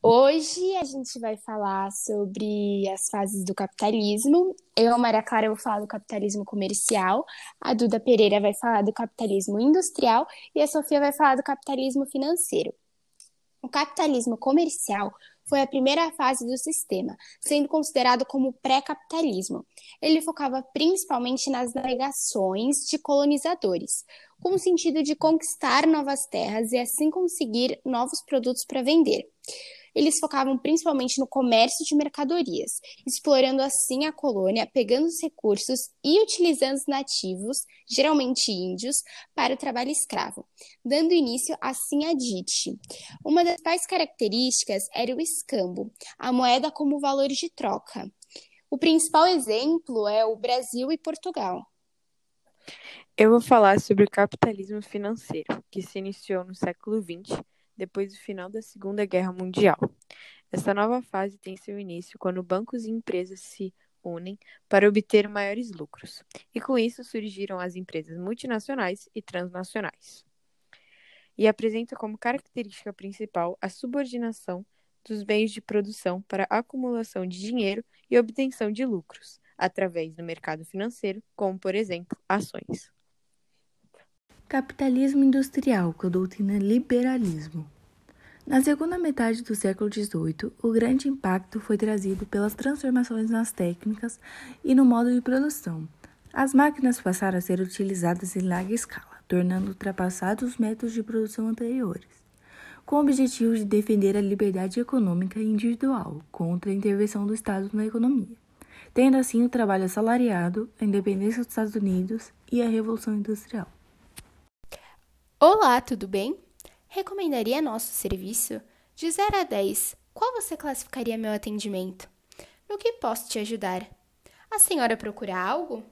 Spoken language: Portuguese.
Hoje a gente vai falar sobre as fases do capitalismo. Eu, Maria Clara, vou falar do capitalismo comercial, a Duda Pereira vai falar do capitalismo industrial e a Sofia vai falar do capitalismo financeiro. O capitalismo comercial foi a primeira fase do sistema, sendo considerado como pré-capitalismo. Ele focava principalmente nas navegações de colonizadores, com o sentido de conquistar novas terras e assim conseguir novos produtos para vender eles focavam principalmente no comércio de mercadorias, explorando assim a colônia, pegando os recursos e utilizando os nativos, geralmente índios, para o trabalho escravo, dando início assim a DIT. Uma das principais características era o escambo, a moeda como valor de troca. O principal exemplo é o Brasil e Portugal. Eu vou falar sobre o capitalismo financeiro, que se iniciou no século XX depois do final da Segunda Guerra Mundial. Essa nova fase tem seu início quando bancos e empresas se unem para obter maiores lucros, e com isso surgiram as empresas multinacionais e transnacionais. E apresenta como característica principal a subordinação dos bens de produção para acumulação de dinheiro e obtenção de lucros, através do mercado financeiro, como, por exemplo, ações. Capitalismo industrial com a doutrina liberalismo. Na segunda metade do século XVIII, o grande impacto foi trazido pelas transformações nas técnicas e no modo de produção. As máquinas passaram a ser utilizadas em larga escala, tornando ultrapassados os métodos de produção anteriores, com o objetivo de defender a liberdade econômica individual contra a intervenção do Estado na economia, tendo assim o trabalho assalariado, a independência dos Estados Unidos e a Revolução Industrial. Olá, tudo bem? Recomendaria nosso serviço? De 0 a 10, qual você classificaria meu atendimento? No que posso te ajudar? A senhora procura algo?